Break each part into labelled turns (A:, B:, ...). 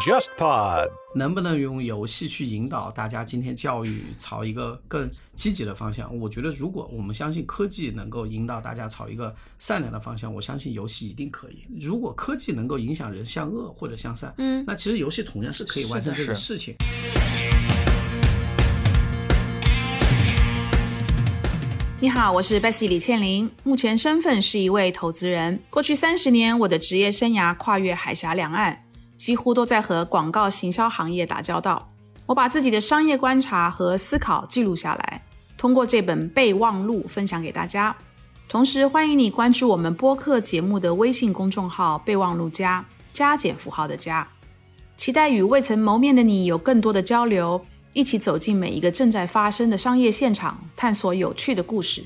A: JustPod
B: 能不能用游戏去引导大家今天教育朝一个更积极的方向？我觉得，如果我们相信科技能够引导大家朝一个善良的方向，我相信游戏一定可以。如果科技能够影响人向恶或者向善，
C: 嗯
B: 那其实游戏同样是可以完成这个事情。
C: 你好，我是 Bessy 李倩玲，目前身份是一位投资人。过去三十年，我的职业生涯跨越海峡两岸，几乎都在和广告行销行业打交道。我把自己的商业观察和思考记录下来，通过这本备忘录分享给大家。同时，欢迎你关注我们播客节目的微信公众号“备忘录加”加减符号的加，期待与未曾谋面的你有更多的交流。一起走进每一个正在发生的商业现场，探索有趣的故事。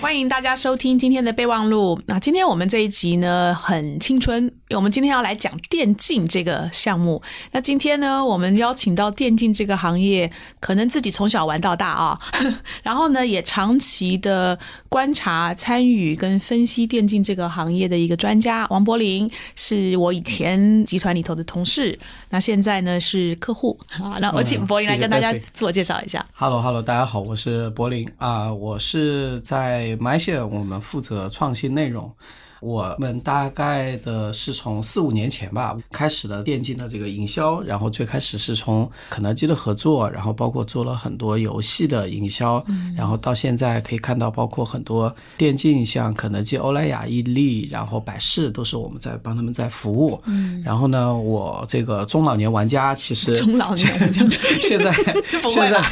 C: 欢迎大家收听今天的备忘录。那今天我们这一集呢很青春，我们今天要来讲电竞这个项目。那今天呢，我们邀请到电竞这个行业，可能自己从小玩到大啊，然后呢也长期的观察、参与跟分析电竞这个行业的一个专家王柏林，是我以前集团里头的同事，那现在呢是客户啊。那我请柏林来跟大家自我介绍一下。
B: Hello Hello，大家好，我是柏林啊、我是在 m y s h a 我们负责创新内容。我们大概的是从四五年前吧开始了电竞的这个营销，然后最开始是从肯德基的合作，然后包括做了很多游戏的营销，然后到现在可以看到，包括很多电竞，像肯德基、欧莱雅、伊利，然后百事都是我们在帮他们在服务。嗯，然后呢，我这个中老年玩家其实
C: 中老年玩家。
B: 现在 现在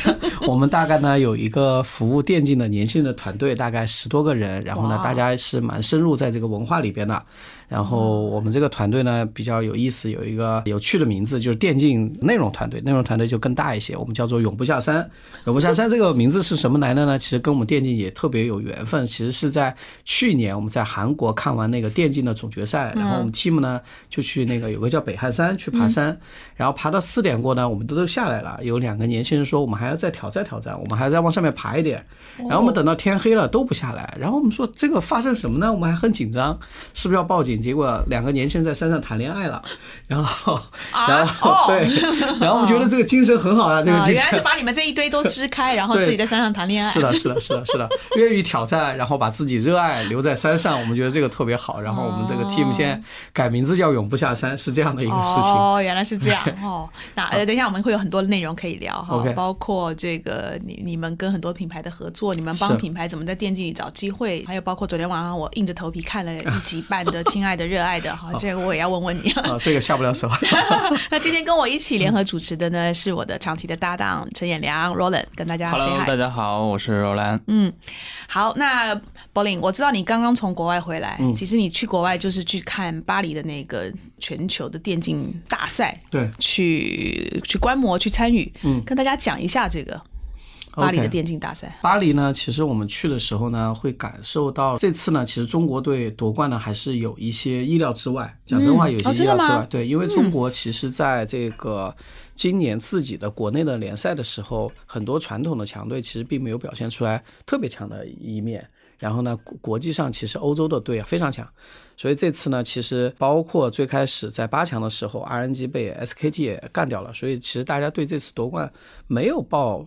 B: 我们大概呢有一个服务电竞的年轻人的团队，大概十多个人，然后呢大家是蛮深入在这个文化里边的。然后我们这个团队呢比较有意思，有一个有趣的名字，就是电竞内容团队。内容团队就更大一些，我们叫做永不下山。永不下山这个名字是什么来的呢？其实跟我们电竞也特别有缘分。其实是在去年我们在韩国看完那个电竞的总决赛，然后我们 team 呢就去那个有个叫北汉山去爬山，然后爬到四点过呢，我们都都下来了。有两个年轻人说我们还要再挑战挑战，我们还要再往上面爬一点。然后我们等到天黑了都不下来，然后我们说这个发生什么呢？我们还很紧张，是不是要报警？结果两个年轻人在山上谈恋爱了，然后，然后、
C: 哦
B: 对，然后我们觉得这个精神很好啊，这个
C: 啊，
B: 精神。
C: 原来是把你们这一堆都支开，然后自己在山上谈恋爱。
B: 是的，是的，是的，是的，愿意挑战，然后把自己热爱留在山上，我们觉得这个特别好。然后我们这个 team 现在改名字叫永不下山，是这样的一个事情。
C: 哦，原来是这样哦。那呃，等一下我们会有很多内容可以聊哈包括这个你你们跟很多品牌的合作，你们帮品牌怎么在电竞里找机会，还有包括昨天晚上我硬着头皮看了一集半的《亲爱的热爱的》哈，这个我也要问问你。
B: 啊，这个下不了手。
C: 那今天跟我一起联合主持的呢，是我的长期的搭档陈彦良 Roland，跟大家 say Hello，hi
D: 大家好，我是 ro 兰。
C: 嗯，好，那 Bowling，我知道你刚刚从国外回来，
B: 嗯
C: 其实你去国外就是去看巴黎的那个全球的电竞大赛，
B: 对，
C: 去去观摩、去参与，
B: 嗯
C: 跟大家讲一下这个巴黎的电竞大赛。
B: 巴黎呢，其实我们去的时候呢，会感受到这次呢，其实中国队夺冠呢，还是有一些意料之外。讲真话，有些意料之外。
C: 吗
B: 对，因为中国其实在这个今年自己的国内的联赛的时候，很多传统的强队其实并没有表现出来特别强的一面。然后呢，国国际上其实欧洲的队啊非常强，所以这次呢，其实包括最开始在八强的时候，RNG 被 SKT 也干掉了，所以其实大家对这次夺冠没有抱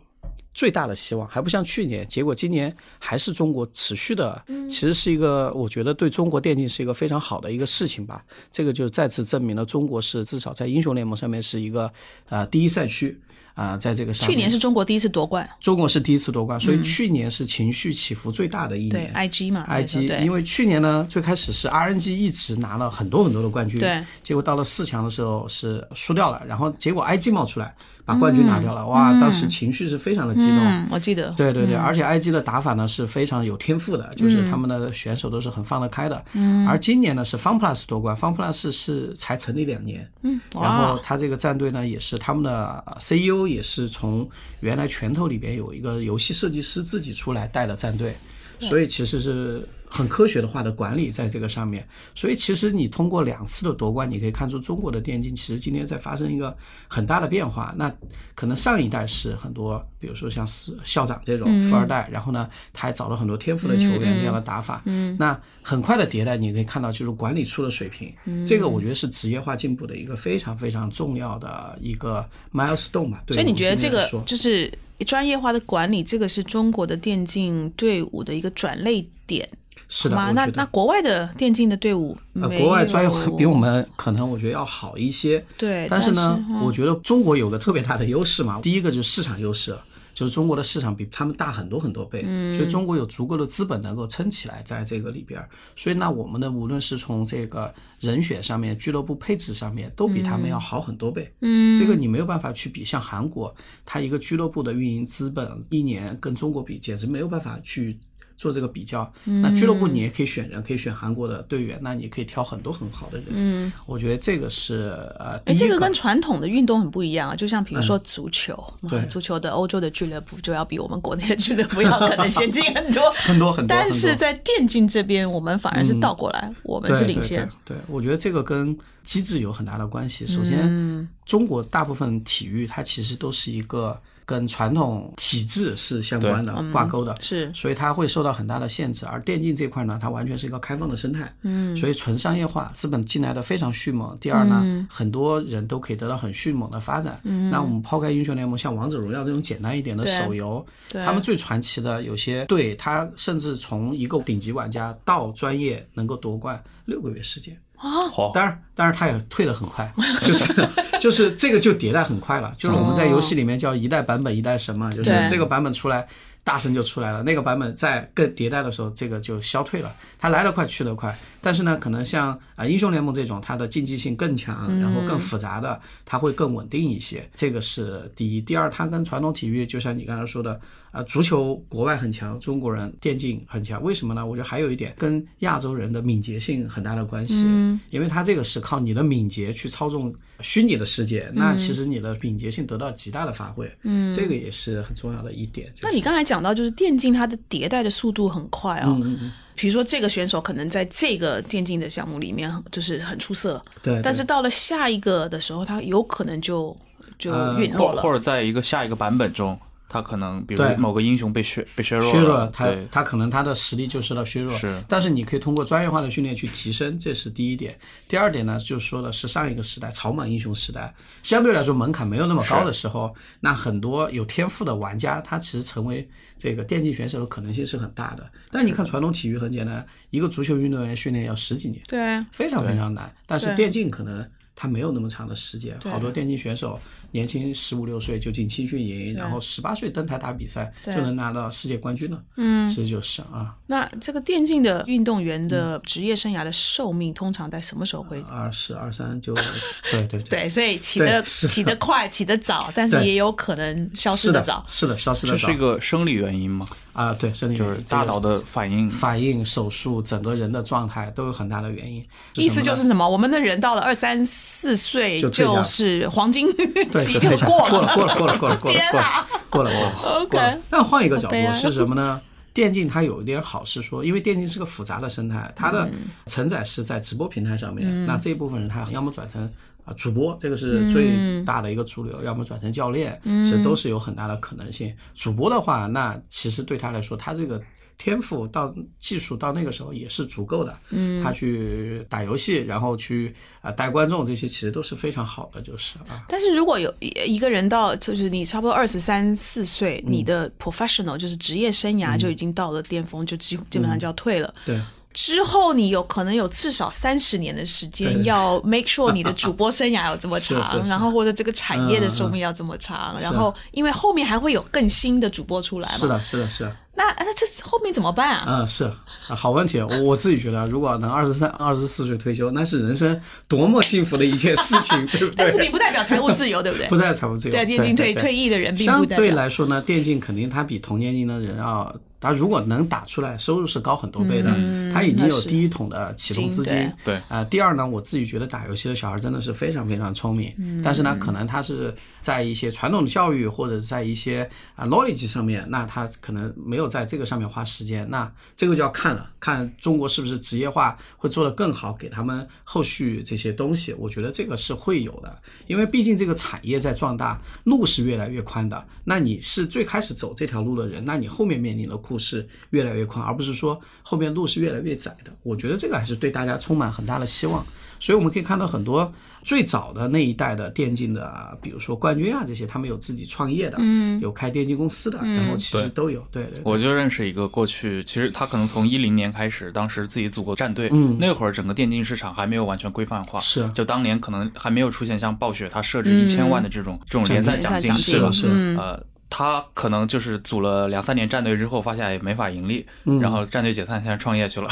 B: 最大的希望，还不像去年。结果今年还是中国持续的，其实是一个我觉得对中国电竞是一个非常好的一个事情吧。这个就再次证明了中国是至少在英雄联盟上面是一个呃第一赛区啊、在这个上。
C: 去年是中国第一次夺冠，
B: 中国是第一次夺冠，所以去年是情绪起伏最大的一
C: 对
B: 年。
C: IG 嘛
B: IG，因为去年呢，最开始是 RNG 一直拿了很多很多的冠军，
C: 对，
B: 结果到了四强的时候是输掉了，然后结果 IG 冒出来把冠军拿掉了，哇，当时情绪是非常的激动。
C: 嗯，我记得，
B: 对对对，而且 IG 的打法呢是非常有天赋的，就是他们的选手都是很放得开的。嗯，而今年呢是 FunPlus 夺冠，FunPlus 是才成立两年，
C: 嗯，
B: 然后，他这个战队呢，也是他们的 CEO 也是从原来拳头里边有一个游戏设计师自己出来带的战队，所以其实是很科学的化的管理在这个上面。所以其实你通过两次的夺冠，你可以看出中国的电竞其实今天在发生一个很大的变化。那可能上一代是很多，比如说像是校长这种富二代，然后呢，他还找了很多天赋的球员这样的打法。嗯，那很快的迭代，你可以看到就是管理出了水平。嗯，这个我觉得是职业化进步的一个非常非常重要的一个 milestone 吧。对
C: 所以你觉得这个就是专业化的管理，这个是中国的电竞队伍的一个转类点
B: 是的，
C: 吗？那那国外的电竞的队伍
B: 呃，国外专业化比我们可能我觉得要好一些。
C: 对，
B: 但是呢，
C: 嗯
B: 我觉得中国有个特别大的优势嘛，第一个就是市场优势，就是中国的市场比他们大很多很多倍，
C: 嗯
B: 所以中国有足够的资本能够撑起来在这个里边。所以那我们的无论是从这个人选上面、俱乐部配置上面，都比他们要好很多倍。
C: 嗯，
B: 这个你没有办法去比，像韩国，它一个俱乐部的运营资本一年跟中国比，简直没有办法去做这个比较。那俱乐部你也可以选人，可以选韩国的队员，那你可以挑很多很好的人。
C: 嗯，
B: 我觉得这个是呃，
C: 这个跟传统的运动很不一样啊，就像比如说足球，
B: 嗯对
C: 啊足球的欧洲的俱乐部就要比我们国内的俱乐部要可能先进很多
B: 很多很多
C: 但是在电竞这边，我们反而是倒过来，我们是领先。
B: 对对对，我觉得这个跟机制有很大的关系。首先，
C: 嗯
B: 中国大部分体育它其实都是一个跟传统体制是相关的、挂钩的，
C: 是
B: 所以它会受到很大的限制。而电竞这块呢，它完全是一个开放的生态，嗯，所以纯商业化，资本进来的非常迅猛。第二呢，很多人都可以得到很迅猛的发展。嗯，那我们抛开英雄联盟，像王者荣耀这种简单一点的手游，他们最传奇的有些队，他甚至从一个顶级玩家到专业能够夺冠六个月时间。
C: 啊，
A: 好，
B: 当然，当然它也退得很快，就是就是 这个就迭代很快了，就是我们在游戏里面叫一代版本一代神嘛，就是这个版本出来，大神就出来了，那个版本在更迭代的时候，这个就消退了，它来得快去得快，但是呢，可能像啊英雄联盟这种，它的竞技性更强，然后更复杂的，它会更稳定一些，这个是第一。第二，它跟传统体育，就像你刚才说的。啊，足球国外很强，中国人电竞很强，为什么呢？我觉得还有一点跟亚洲人的敏捷性很大的关系，嗯因为它这个是靠你的敏捷去操纵虚拟的世界，那其实你的敏捷性得到极大的发挥，嗯，这个也是很重要的一点。就是、
C: 那你刚才讲到，就是电竞它的迭代的速度很快哦。
B: 嗯嗯
C: 比如说这个选手可能在这个电竞的项目里面就是很出色，
B: 对对
C: 但是到了下一个的时候，他有可能就就
B: 呃
C: 陨落了。
A: 或或者在一个下一个版本中，他可能比如某个英雄被削被削弱
B: 削弱
A: 了，
B: 他，他可能他的实力就受到削弱，
A: 是。
B: 但是你可以通过专业化的训练去提升，这是第一点。第二点呢，就是说的是上一个时代草莽英雄时代，相对来说门槛没有那么高的时候，那很多有天赋的玩家，他其实成为这个电竞选手的可能性是很大的。但你看传统体育很简单，一个足球运动员训练要十几年，
C: 对。啊，
B: 非常非常难。但是电竞可能他没有那么长的时间，好多电竞选手年轻十五六岁就进青训营，然后十八岁登台打比赛就能拿到世界冠军了。
C: 嗯，
B: 其实就是啊，
C: 那这个电竞的运动员的职业生涯的寿命通常在什么时候会？
B: 二十二三就 对对对，
C: 对，所以起得起得快，起得早，但是也有可能消失
B: 是的
C: 早。
B: 是的，消失的早
A: 这是一个生理原因吗？
B: 啊，对，生理
A: 就是大脑的反应。
B: 反应、手术，整个人的状态都有很大的原因。
C: 意思就是什么？我们的人到了二三四岁
B: 就
C: 是黄金
B: 对，
C: 期
B: 就
C: 过
B: 过了，过了，过了，过了，过了，过了，过了，过了。
C: OK
B: 过了但换一个角度是什么呢？电竞它有一点好是说，因为电竞是个复杂的生态，它的
C: 嗯
B: 承载是在直播平台上面，那这一部分人他要么转成啊主播，这个
C: 嗯
B: 是最大的一个主流，要么转成教练，其实都是有很大的可能性。主播的话，那其实对他来说，他这个。天赋到技术到那个时候也是足够的，嗯，他去打游戏，然后去啊、带观众，这些其实都是非常好的，就是啊，
C: 但是如果有一一个人到，就是你差不多二十三四岁，
B: 嗯
C: 你的 professional 就是职业生涯就已经到了巅峰，就基基本上就要退了。
B: 对，
C: 之后你有可能有至少三十年的时间要 make sure 你的主播生涯有这么长，
B: 是是是。
C: 然后或者这个产业的寿命要这么长，然后因为后面还会有更新的主播出来嘛。
B: 是的，是的，是的。
C: 那那这后面怎么办啊？
B: 嗯，是啊，好问题。我我自己觉得，如果能二十三、二十四岁退休，那是人生多么幸福的一件事情，对不对？
C: 但是并不代表财务自由，对不对？
B: 不代表财务自由。
C: 在电竞退
B: 对对对
C: 退役的人并
B: 相对
C: 不代表。
B: 来说呢，电竞肯定他比同年龄的人要，他如果能打出来，收入是高很多倍的。他已经有第一桶的启动资
C: 金
B: 金。
A: 对
B: 啊、第二呢，我自己觉得打游戏的小孩真的是非常非常聪明，但是呢，可能他是在一些传统的教育或者在一些啊 knowledge 上面，那他可能没有在这个上面花时间，那这个就要看了，看中国是不是职业化会做得更好，给他们后续这些东西，我觉得这个是会有的，因为毕竟这个产业在壮大，路是越来越宽的。那你是最开始走这条路的人，那你后面面临的路是越来越宽，而不是说后面路是越来越窄的。我觉得这个还是对大家充满很大的希望。所以我们可以看到很多最早的那一代的电竞的，比如说冠军啊这些，他们有自己创业的，嗯，有开电竞公司的，然后其实都有。对对，
A: 我就认识一个过去，其实他可能从一零年开始，当时自己组过战队，
B: 嗯，
A: 那会儿整个电竞市场还没有完全规范化，
B: 是，
A: 就当年可能还没有出现像暴雪他设置一千万的这种这种联赛奖金，
B: 是吧？是，
A: 呃。他可能就是组了两三年战队之后，发现也没法盈利，然后战队解散，现在创业去了。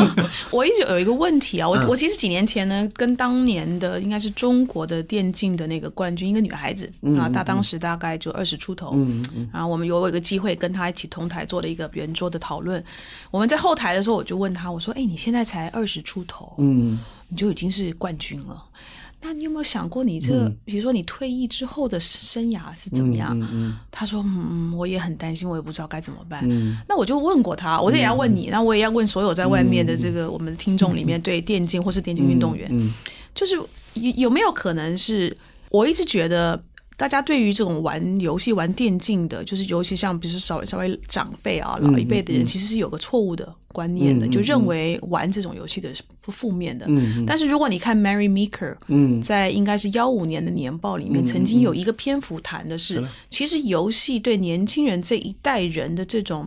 C: 我一直有一个问题啊，我我其实几年前呢，跟当年的应该是中国的电竞的那个冠军，一个女孩子啊，她当时大概就二十出头，然后我们有一个机会跟她一起同台做了一个圆桌的讨论。我们在后台的时候，我就问她，我说：“哎，你现在才二十出头，
B: 嗯，
C: 你就已经是冠军了。”那你有没有想过，你这比如说你退役之后的生涯是怎么样？他说：“嗯，我也很担心，我也不知道该怎么办。”那我就问过他，我也要问你，那我也要问所有在外面的这个我们的听众里面，对电竞或是电竞运动员，就是有有没有可能是？我一直觉得。大家对于这种玩游戏、玩电竞的，就是尤其像，比如说稍微稍微长辈啊、老一辈的人，其实是有个错误的观念的，就认为玩这种游戏的是不负面的。但是如果你看 Mary Meeker，在应该是幺五年的年报里面，曾经有一个篇幅谈的是，其实游戏对年轻人这一代人的这种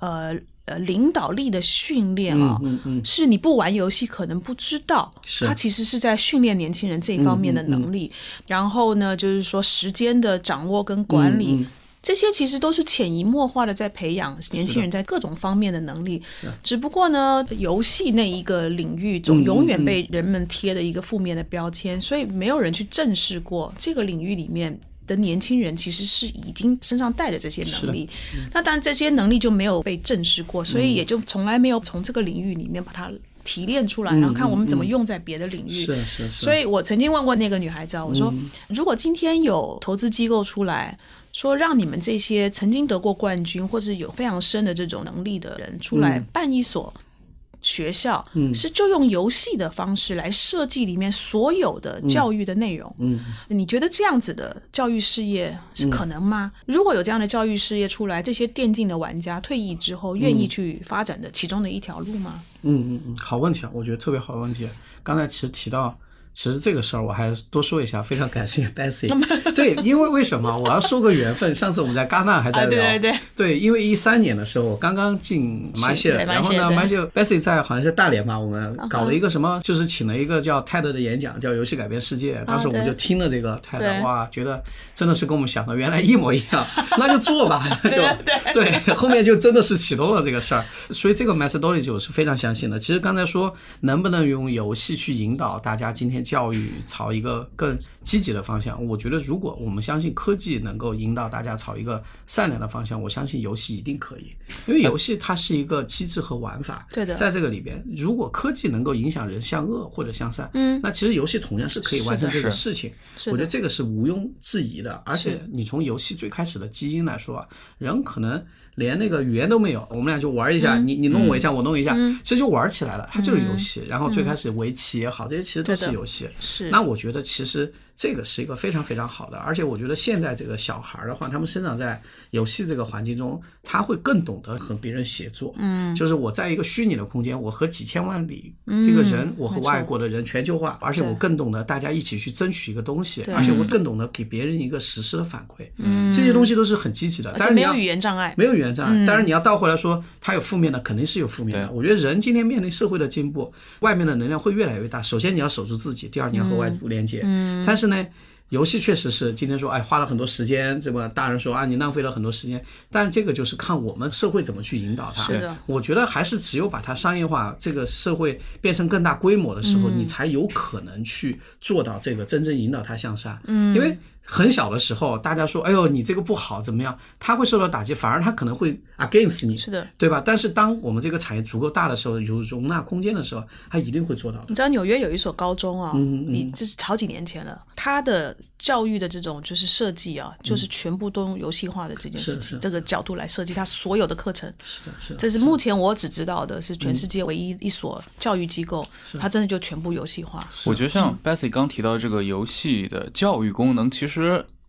C: 呃。呃，领导力的训练啊，是你不玩游戏可能不知道，他其实是在训练年轻人这方面的能力。然后呢，就是说时间的掌握跟管理，这些其实都是潜移默化的在培养年轻人在各种方面的能力。只不过呢，游戏那一个领域总永远被人们贴的一个负面的标签，所以没有人去正视过这个领域里面。的年轻人其实是已经身上带着这些能力，那当然这些能力就没有被正视过，所以也就从来没有从这个领域里面把它提炼出来，然后看我们怎么用在别的领域。
B: 是是是。
C: 所以我曾经问过那个女孩子，啊我说如果今天有投资机构出来说，让你们这些曾经得过冠军或者有非常深的这种能力的人出来办一所。学校嗯是就用游戏的方式来设计里面所有的教育的内容。
B: 嗯，
C: 你觉得这样子的教育事业是可能吗？如果有这样的教育事业出来，这些电竞的玩家退役之后愿意去发展的其中的一条路吗？
B: 嗯嗯嗯，好问题啊，我觉得特别好的问题。刚才其实提到。其实这个事儿我还多说一下，非常感谢 Bessy。这 因为为什么我要说个缘分？上次我们在戛纳还在聊，
C: 对对
B: 对，因为一三年的时候我刚刚进马谢，然后呢，马谢 Bessy 在好像是大连吧，我们搞了一个什么，就是请了一个叫 TED 的演讲，叫《游戏改变世界》。当时我们就听了这个 TED，哇，觉得真的是跟我们想的原来一模一样，那就做吧，那就对，后面就真的是启动了这个事儿。所以这个 methodology 我是非常相信的。其实刚才说能不能用游戏去引导大家今天。教育朝一个更积极的方向，我觉得如果我们相信科技能够引导大家朝一个善良的方向，我相信游戏一定可以，因为游戏它是一个机制和玩法。
C: 对的，
B: 在这个里边，如果科技能够影响人向恶或者向善，
C: 嗯，
B: 那其实游戏同样是可以完成这个事情。我觉得这个是毋庸置疑的，而且你从游戏最开始的基因来说，人可能。连那个语言都没有，我们俩就玩一下，你你弄我一下，我弄一下，其实就玩起来了。它就是游戏。然后最开始围棋也好，这些其实都是游戏。
C: 是。
B: 那我觉得其实。这个是一个非常非常好的，而且我觉得现在这个小孩的话，他们生长在游戏这个环境中，他会更懂得和别人协作。
C: 嗯，
B: 就是我在一个虚拟的空间，我和几千万里这个人，我和外国的人全球化，而且我更懂得大家一起去争取一个东西，而且我更懂得给别人一个实时的反馈。
C: 嗯，
B: 这些东西都是很积极的。但是
C: 没有语言障碍，
B: 没有语言障碍。当然你要倒回来说，它有负面的，肯定是有负面的。我觉得人今天面临社会的进步，外面的能量会越来越大。首先你要守住自己，第二你要和外部连接。嗯，但是呢。游戏确实是今天说，哎，花了很多时间，这么大人说啊，你浪费了很多时间。但这个就是看我们社会怎么去引导它。
C: 是的，
B: 我觉得还是只有把它商业化，这个社会变成更大规模的时候，你才有可能去做到这个真正引导它向上。
C: 嗯，
B: 因为很小的时候，大家说，哎呦，你这个不好，怎么样？他会受到打击，反而他可能会 against 你，
C: 是的，
B: 对吧？但是当我们这个产业足够大的时候，有容纳空间的时候，他一定会做到的。
C: 你知道纽约有一所高中啊，
B: 嗯嗯
C: 你这是好几年前了，他的教育的这种就是设计啊，就是全部都用游戏化的这件事情，
B: 嗯是是
C: 这个角度来设计他所有的课程。
B: 是的，是的，
C: 这是目前我只知道的，是全世界唯一一所教育机
B: 嗯
C: 构，它真的就全部游戏化。
A: 我觉得像 Bessy 刚提到这个游戏的教育功能，其实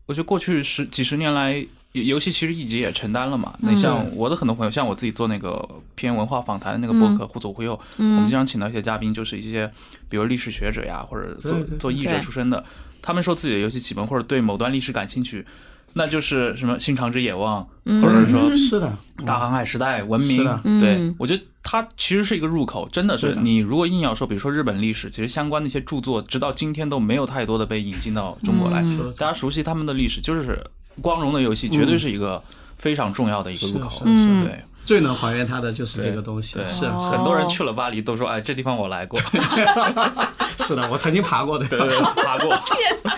A: 我觉得过去十几十年来，游游戏其实一直也承担了嘛。那像我的很多朋友，像我自己做那个偏文化访谈的那个博客《互左互右》，我们经常请到一些嘉宾，就是一些比如历史学者呀，或者做做译者出身的，他们说自己的游戏启蒙或者对某段历史感兴趣，那就是什么《新长之野望》，或者是说
B: 是的，
A: 大航海时代文明
B: 是的，
A: 对
C: 嗯
A: 我觉得它其实是一个入口，真的是你如果硬要说，比如说日本历史，其实相关的一些著作，直到今天都没有太多的被引进到中国来，
B: 嗯
A: 大家熟悉他们的历史，就是光荣的游戏，绝对是一个非常重要的一个入口。对。
B: 最能还原它的就是这个东西
A: 对，，
B: 是
C: 哦
A: 很多人去了巴黎都说，哎，这地方我来过，
B: 是的，我曾经爬过的，
A: 对对，对爬过。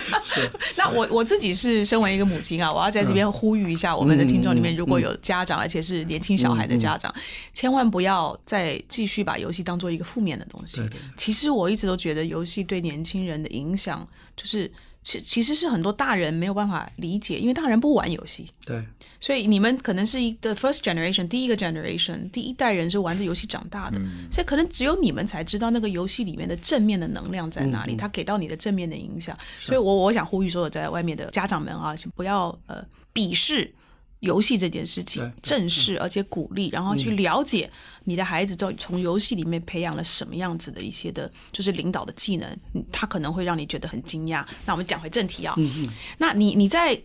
B: 是
C: 那我我自己是身为一个母亲啊，我要在这边呼吁一下我们的听众里面，如果有家长，而且是年轻小孩的家长，千万不要再继续把游戏当做一个负面的东西。其实我一直都觉得游戏对年轻人的影响，就是其其实是很多大人没有办法理解，因为大人不玩游戏。
B: 对，
C: 所以你们可能是一个 first generation 第一个 generation 第一代人是玩着游戏长大的，所以可能只有你们才知道那个游戏里面的正面的能量在哪里，它给到你的正面的影响。所以我我想呼吁所有在外面的家长们啊，请不要呃鄙视。游戏这件事情，正视而且鼓励，然后去了解你的孩子从从游戏里面培养了什么样子的一些的，就是领导的技能，嗯他可能会让你觉得很惊讶。那我们讲回正题啊，嗯那你你在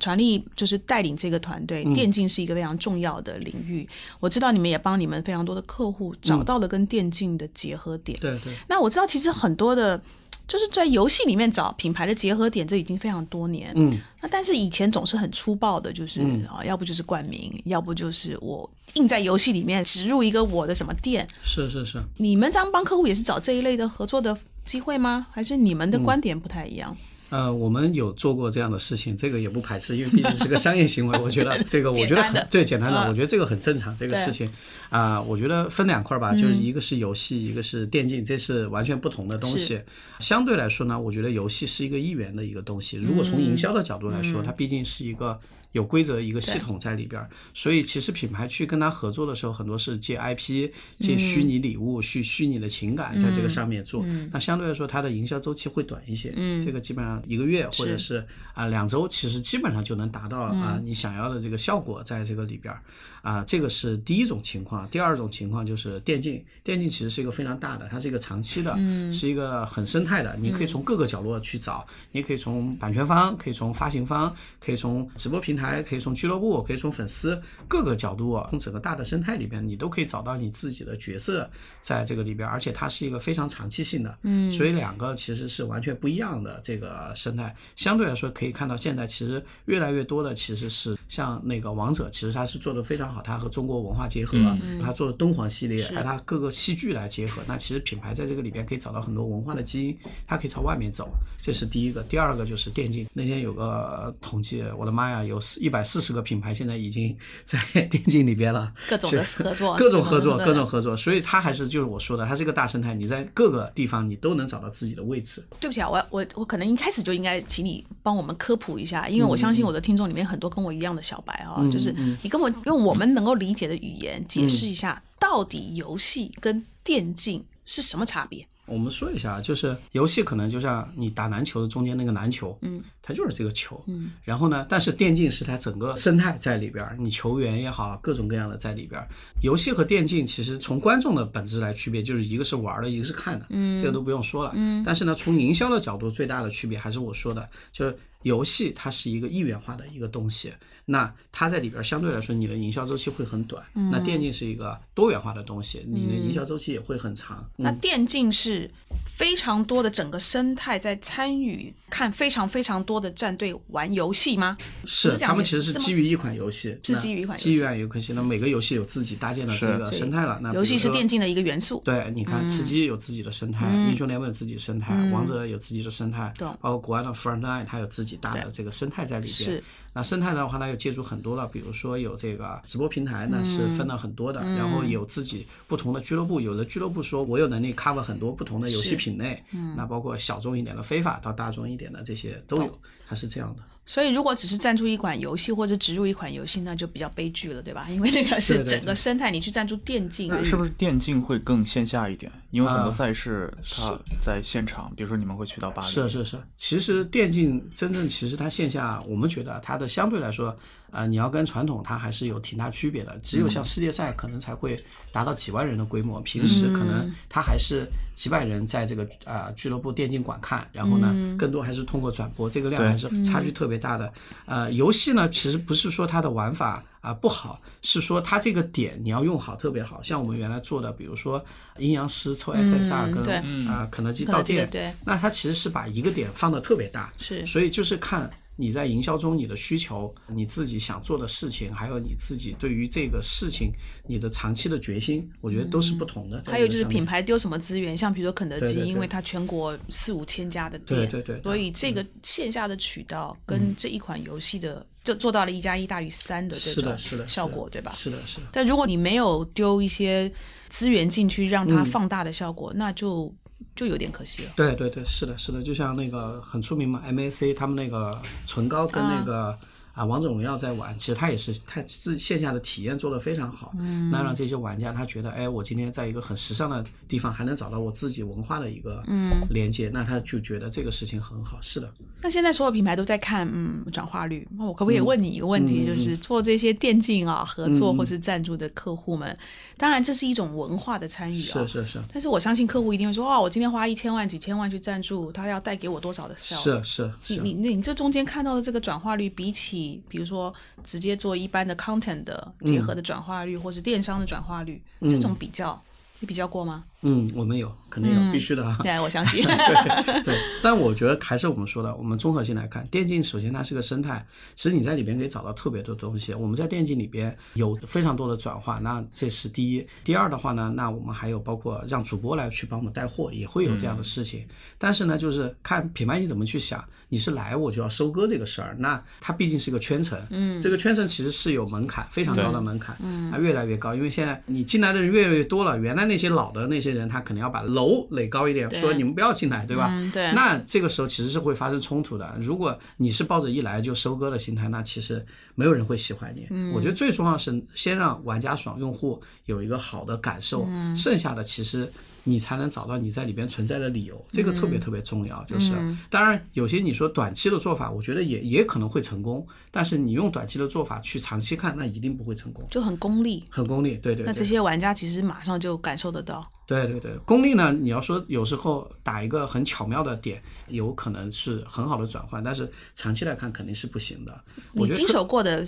C: 传力就是带领这个团队，电竞是一个非常重要的领域。我知道你们也帮你们非常多的客户找到了跟电竞的结合点。
B: 对对，
C: 那我知道其实很多的。就是在游戏里面找品牌的结合点，这已经非常多年。
B: 嗯，
C: 那但是以前总是很粗暴的，就是、啊，要不就是冠名，要不就是我硬在游戏里面植入一个我的什么店。
B: 是是是，
C: 你们这样帮客户也是找这一类的合作的机会吗？还是你们的观点不太一样？
B: 呃，我们有做过这样的事情，这个也不排斥，因为毕竟是个商业行为。我觉得这个，我觉得很对简单的，
C: 嗯
B: 我觉得这个很正常。这个事情啊、我觉得分两块儿吧，就是一个是游戏，一个是电竞，这是完全不同的东西。相对来说呢，我觉得游戏是一个一元的一个东西。如果从营销的角度来说，它毕竟是一个。有规则一个系统在里边儿，所以其实品牌去跟他合作的时候，很多是借 IP、借虚拟礼物、去虚拟的情感在这个上面做。那相对来说，它的营销周期会短一些。嗯，这个基本上一个月或者是啊两周，其实基本上就能达到啊你想要的这个效果在这个里边儿。啊，这个是第一种情况。第二种情况就是电竞，电竞其实是一个非常大的，它是一个长期的，是一个很生态的。你可以从各个角落去找，你可以从版权方，可以从发行方，可以从直播平台，可以从俱乐部，可以从粉丝各个角度啊，从整个大的生态里边，你都可以找到你自己的角色在这个里边，而且它是一个非常长期性的。嗯，所以两个其实是完全不一样的这个生态。相对来说，可以看到现在其实越来越多的其实是像那个王者，其实它是做的非常好，它和中国文化结合，它做的敦煌系列，还它各个戏剧来结合。那其实品牌在这个里边可以找到很多文化的基因，它可以朝外面走，这是第一个。第二个就是电竞，那天有个统计，我的妈呀，有一百四十个品牌现在已经 在电竞里边了，
C: 各种的合作，
B: 各种合作，各种合作，所以它还是就是我说的，它是一个大生态，你在各个地方你都能找到自己的位置。
C: 对不起啊，我我我可能一开始就应该请你帮我们科普一下，因为我相信我的听众里面很多跟我一样的小白啊，
B: 嗯
C: 就是你跟我用我们能够理解的语言解释一下，到底游戏跟电竞是什么差别？
B: 我们说一下，就是游戏可能就像你打篮球的中间那个篮球，
C: 嗯，
B: 它就是这个球，
C: 嗯，
B: 然后呢，但是电竞是它整个生态在里边儿，你球员也好，各种各样的在里边儿。游戏和电竞其实从观众的本质来区别，就是一个是玩的，一个是看的，嗯，这个都不用说了，嗯，但是呢，从营销的角度，最大的区别还是我说的，就是游戏它是一个一元化的一个东西，那它在里边相对来说你的营销周期会很短，那电竞是一个多元化的东西，你的营销周期也会很长，
C: 那电竞是非常多的整个生态在参与看非常非常多的战队玩游戏吗？
B: 是，他们其实是基于一款游戏，
C: 是基于一款游戏。
B: 基于一款游戏，那每个游戏有自己搭建的这个生态了。那
C: 游戏是电竞的一个元素。
B: 对，你看，吃鸡有自己的生态，
C: 嗯。
B: 英雄联盟有自己的生态，
C: 嗯。
B: 王者有自己的生态，
C: 懂。
B: 包括国外的 Fortnite，它有自己搭的这个生态在里边
C: 是。
B: 那生态的话，它又借助很多了，比如说有这个直播平台呢，是分了很多的，
C: 嗯
B: 然后有自己不同的俱乐部，有的俱乐部说我有能力 cover 很多不同的游戏品类，
C: 嗯
B: 那包括小众一点的非法到大众一点的这些都有
C: 懂，
B: 它是这样的。
C: 所以，如果只是赞助一款游戏或者植入一款游戏，那就比较悲剧了，对吧？因为那个是整个生态，你去赞助电竞，
A: 对是不是电竞会更线下一点？因为很多
B: 啊
A: 赛事它在现场，比如说你们会去到巴黎，
B: 是是是，其实电竞真正其实它线下，我们觉得它的相对来说，呃，你要跟传统它还是有挺大区别的。只有像世界赛可能才会达到几万人的规模，平时可能它还是几百人在这个呃俱乐部电竞馆看，然后呢，更多还是通过转播，这个量还是差距特别大的。呃，游戏呢，其实不是说它的玩法。啊，不好是说它这个点你要用好，特别好像我们原来做的，比如说阴阳师抽 SSR 跟啊肯德基到店，那它其实是把一个点放的特别大，
C: 是
B: 所以就是看你在营销中你的需求，你自己想做的事情，还有你自己对于这个事情你的长期的决心，我觉得都是不同的。在
C: 还有就是品牌丢什么资源，像比如说肯德基，因为它全国四五千家的店，
B: 对对对嗯
C: 所以这个线下的渠道跟这一款游戏的就做到了一加一大于三的这种
B: 是的，是的，
C: 效果，对吧？
B: 是的，是的。
C: 但如果你没有丢一些资源进去，让它
B: 嗯
C: 放大的效果，那就就有点可惜了。
B: 对对对，是的，是的，就像那个很出名嘛，MAC 他们那个唇膏跟那个啊王者荣耀在玩，其实他也是他自线下的体验做得非常好，嗯，那让这些玩家他觉得，哎，我今天在一个很时尚的地方还能找到我自己文化的一个
C: 嗯
B: 连接，那他就觉得这个事情很好。是的，
C: 那现在所有品牌都在看，嗯，转化率。那我可不可以问你一个问题，
B: 嗯
C: 就是做这些电竞啊合作
B: 嗯
C: 或是赞助的客户们，当然这是一种文化的参与啊。
B: 是是是
C: 但是我相信客户一定会说，哦，我今天花一千万、几千万去赞助，他要带给我多少的 sales？
B: 是是
C: 你你你这中间看到的这个转化率，比起比如说直接做一般的 content 的结合的转化率，或是电商的转化率，这种比较，你比较过吗？
B: 嗯，我们有，肯定有，
C: 嗯
B: 必须的啊。
C: 对，我相信。
B: 对对，但我觉得还是我们说的，我们综合性来看，电竞首先它是个生态，其实你在里边可以找到特别多东西。我们在电竞里边有非常多的转化，那这是第一。第二的话呢，那我们还有包括让主播来去帮我们带货，也会有这样的事情。但是呢，就是看品牌你怎么去想，你是来我就要收割这个事儿，那它毕竟是个圈层，嗯，这个圈层其实是有门槛，非常高的门槛，嗯，啊越来越高，因为现在你进来的人越来越多了，原来那些老的那些人他可能要把楼垒高一点，说你们不要进来，对吧？
C: 嗯对
B: 那这个时候其实是会发生冲突的。如果你是抱着一来就收割的心态，那其实没有人会喜欢你。
C: 嗯
B: 我觉得最重要是先让玩家爽，用户有一个好的感受，
C: 嗯
B: 剩下的其实。你才能找到你在里边存在的理由，这个特别特别重要。就是，
C: 嗯
B: 当然有些你说短期的做法，我觉得也也可能会成功，但是你用短期的做法去长期看，那一定不会成功，
C: 就很功利。
B: 很功利。对对对。
C: 那这些玩家其实马上就感受得到。
B: 对对对，功利呢，你要说有时候打一个很巧妙的点，有可能是很好的转换，但是长期来看肯定是不行的。我
C: 你经手过的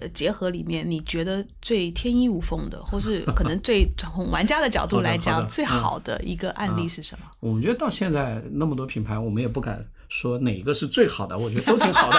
C: 呃结合里面，你觉得最天衣无缝的，或是可能最从玩家的角度来讲最好的一个案例是什么？
B: 我们觉得到现在那么多品牌，我们也不敢说哪个是最好的，我觉得都挺好的。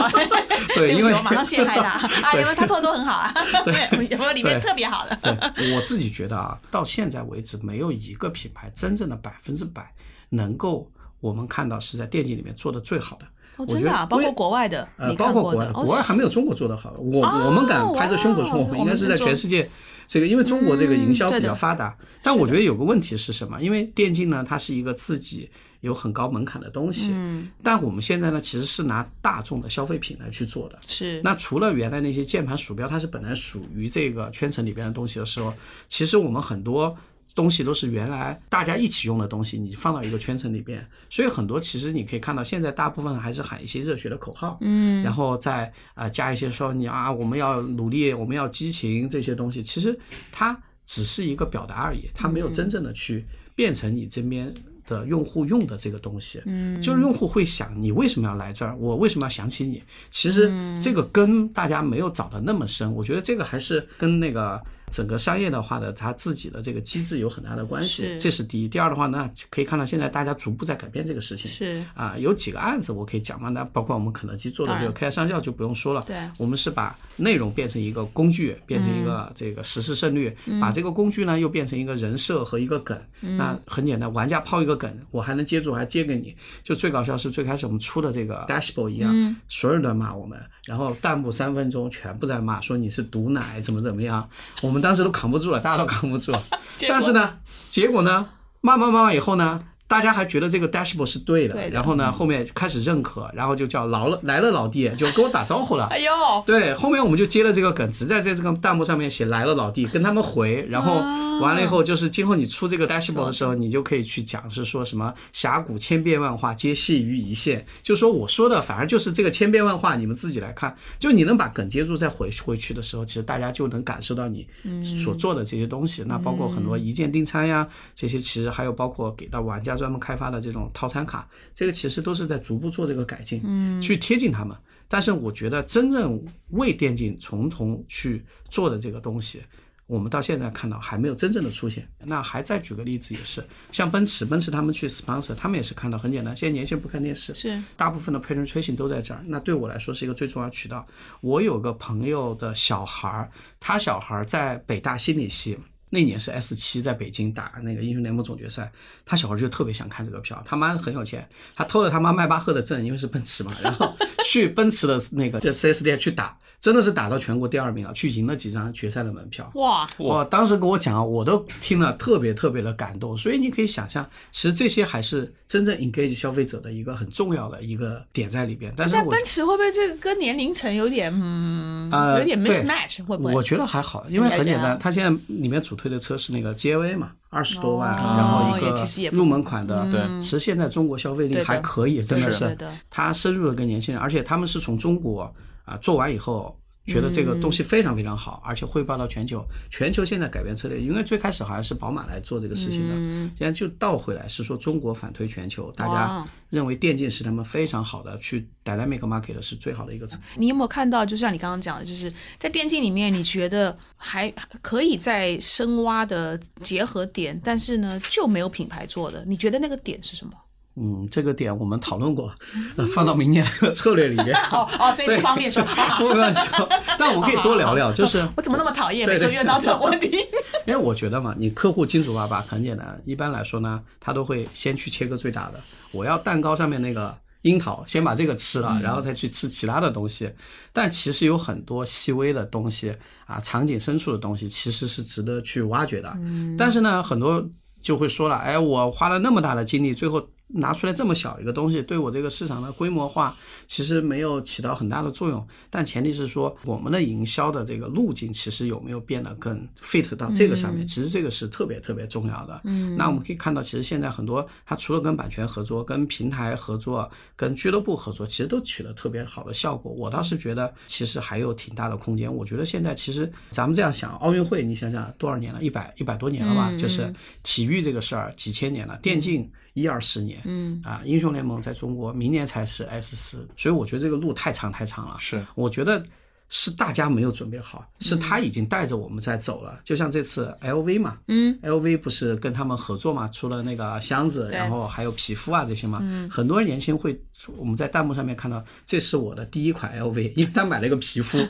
B: 对，因为
C: 我马上陷害他 啊！
B: 对
C: 有没有他做的都很好啊？对，有没有里面特别好的？
B: 对我自己觉得啊，到现在为止，没有一个品牌真正的百分之百能够我们看到是在电竞里面做的最好的。
C: 哦，真的啊，包括国外的，
B: 呃，包括国外，国外还没有中国做的好。我我们敢拍着胸口说，我们应该是在全世界这个，因为中国这个营销比较发达。但我觉得有个问题是什么？因为电竞呢，它是一个自己有很高门槛的东西。
C: 嗯，
B: 但我们现在呢，其实是拿大众的消费品来去做的。
C: 是
B: 那除了原来那些键盘鼠标，它是本来属于这个圈层里边的东西的时候，其实我们很多东西都是原来大家一起用的东西，你放到一个圈层里边，所以很多其实你可以看到，现在大部分还是喊一些热血的口号，
C: 嗯，
B: 然后再呃加一些说你啊我们要努力，我们要激情这些东西，其实它只是一个表达而已，它没有真正的去变成你这边。的用户用的这个东西，
C: 嗯，
B: 就是用户会想你为什么要来这儿，我为什么要想起你？其实
C: 嗯。
B: 这个根大家没有找的那么深，我觉得这个还是跟那个整个商业的话呢，它自己的这个机制有很大的关系，这是第一。第二的话呢，可以看到现在大家逐步在改变这个事情。
C: 是
B: 啊，有几个案子我可以讲嘛？那包括我们肯德基做的这个开上校就不用说了。
C: 对
B: 我们是把内容变成一个工具，变成一个这个实时胜率，把这个工具呢又变成一个人设和一个梗。那很简单，玩家抛一个梗，我还能接住，还接给你。就最搞笑是最开始我们出的这个 Dashboard 一样，所有人都在骂我们，然后弹幕三分钟全部在骂，说你是毒奶怎么怎么样，我们当时都扛不住了，大家都扛不住。但是呢，结果呢，慢慢慢慢以后呢，大家还觉得这个 dashboard 是对的，
C: 对的。
B: 然后呢，后面开始认可，然后就叫老了来了老弟，就跟我打招呼了。
C: 哎呦，
B: 对，后面我们就接了这个梗，只在在这个弹幕上面写来了老弟，跟他们回，然后完了以后就是今后你出这个 dashboard 的时候，你就可以去讲是说什么峡谷千变万化皆系于一线，就说我说的反而就是这个千变万化，你们自己来看，就你能把梗接住再回回去的时候，其实大家就能感受到你所做的这些东西，那包括很多一键订餐呀，这些其实还有包括给到玩家专门开发的这种套餐卡，这个其实都是在逐步做这个改进，嗯，去贴近他们。但是我觉得真正为电竞从头去做的这个东西，我们到现在看到还没有真正的出现。那还再举个例子，也是像奔驰，奔驰他们去 sponsor，他们也是看到很简单，现在年轻人不看电视，
C: 是
B: 大部分的 penetration 都在这儿。那对我来说是一个最重要渠道。我有个朋友的小孩儿，他小孩儿在北大心理系。那年是 S 七在北京打那个英雄联盟总决赛，他小孩就特别想看这个票，他妈很有钱，他偷了他妈迈巴赫的证，因为是奔驰嘛，然后去奔驰的那个就 4S 店去打，真的是打到全国第二名啊，去赢了几张决赛的门票。
C: 哇，
B: 我！当时跟我讲，我都听了特别特别的感动。所以你可以想象，其实这些还是真正 engage 消费者的一个很重要的一个点在里边。但是
C: 奔驰会不会这个跟年龄层有点嗯，
B: 呃
C: 有点
B: 对
C: mismatch？会不会？
B: 我觉得还好，因为很简单，它现在里面主推的车是那个 GLA 嘛，二十多万，
C: 哦
B: 然后一个入门款的，
A: 对
B: 其实现在中国消费力还可以，真的是它深入了跟年轻人，而且他们是从中国啊做完以后。觉得这个东西非常非常好，而且汇报到全球。全球现在改变策略，因为最开始好像是宝马来做这个事情的，现在就倒回来是说中国反推全球，大家认为电竞是他们非常好的去 dynamic market 是最好的一个
C: 你有没有看到，就像你刚刚讲的，就是在电竞里面，你觉得还可以再深挖的结合点，但是呢，就没有品牌做的，你觉得那个点是什么？
B: 嗯，这个点我们讨论过，呃 放到明年的策略里面。
C: 哦哦，所以
B: 对
C: 不方便说。
B: 不乱说，但我可以多聊聊，就是
C: 我怎么那么讨厌每次遇到这种问题？
B: 因为我觉得嘛，你客户金主爸爸很简单，一般来说呢，他都会先去切割最大的，我要蛋糕上面那个樱桃，先把这个吃了，然后再去吃其他的东西。但其实有很多细微的东西啊，场景深处的东西，其实是值得去挖掘的。但是呢，很多就会说了，哎，我花了那么大的精力，最后。拿出来这么小一个东西，对我这个市场的规模化其实没有起到很大的作用。但前提是说，我们的营销的这个路径其实有没有变得更 fit 到这个上面？其实这个是特别特别重要的。嗯，那我们可以看到，其实现在很多它除了跟版权合作、跟平台合作、跟俱乐部合作，其实都取得特别好的效果。我倒是觉得，其实还有挺大的空间。我觉得现在其实咱们这样想，奥运会你想想多少年了？一百一百多年了吧？就是体育这个事儿几千年了，电竞。一二十年，嗯啊，英雄联盟在中国明年才是 S 四，所以我觉得这个路太长太长了。
A: 是，
B: 我觉得是大家没有准备好，是他已经带着我们在走了。就像这次 LV 嘛，
C: 嗯
B: ，LV 不是跟他们合作嘛，出了那个箱子，然后还有皮肤啊这些嘛，嗯很多年轻会我们在弹幕上面看到，这是我的第一款 LV，因为他买了一个皮肤。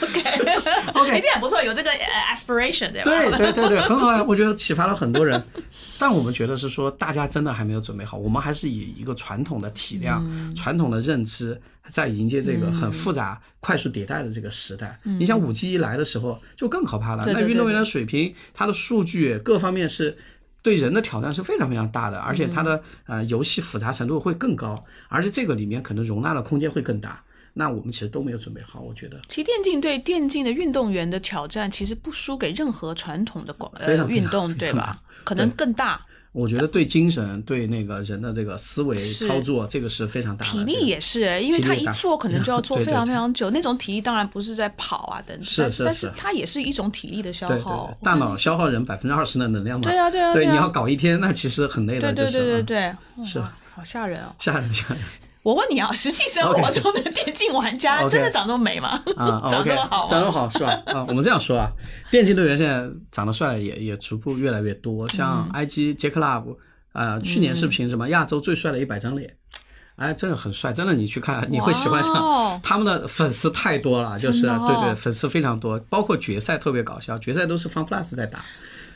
C: OK，哎，这也不错，有这个呃 aspiration 对吧？
B: 对对对对，很好啊！我觉得启发了很多人，但我们觉得是说，大家真的还没有准备好，我们还是以一个传统的体量、传统的认知，在迎接这个很复杂、快速迭代的这个时代。你像五 G 一来的时候，就更可怕了。那运动员的水平、他的数据各方面是。对人的挑战是非常非常大的，而且它的呃游戏复杂程度会更高，而且这个里面可能容纳的空间会更大。那我们其实都没有准备好，我觉得。
C: 其实电竞对电竞的运动员的挑战，其实不输给任何传统的广呃运动，对吧？可能更大，
B: 我觉得对精神、对那个人的这个思维操作，这个是非常大的。
C: 体力也是，因为他一做可能就要 做非常
B: 对
C: 非常久，那种体力当然不是在跑啊等等，但
B: 是是是
C: 但是它也是一种体力的消耗
B: 对，。大脑消耗人百分之二十的能量嘛。
C: 对啊对啊对
B: 你要搞一天，那其实很累的，
C: 对对
B: 就是
C: 对对对，
B: 是
C: 哇好吓人哦。
B: 吓人吓人。
C: 我问你啊，实际生活中的电竞玩家真的长这么美吗？
B: 啊
C: 长这么好？
B: 长这么好是吧？啊，我们这样说啊，电竞队员现在长得帅的也也逐步越来越多，像 IG J Club 啊，去年是评什么亚洲最帅的一百张脸。哎，真的很帅，真的，你去看，你会喜欢上。他们的粉丝太多了，就是
C: 哦
B: 对对，粉丝非常多，包括决赛特别搞笑，决赛都是 Fun Plus 在打，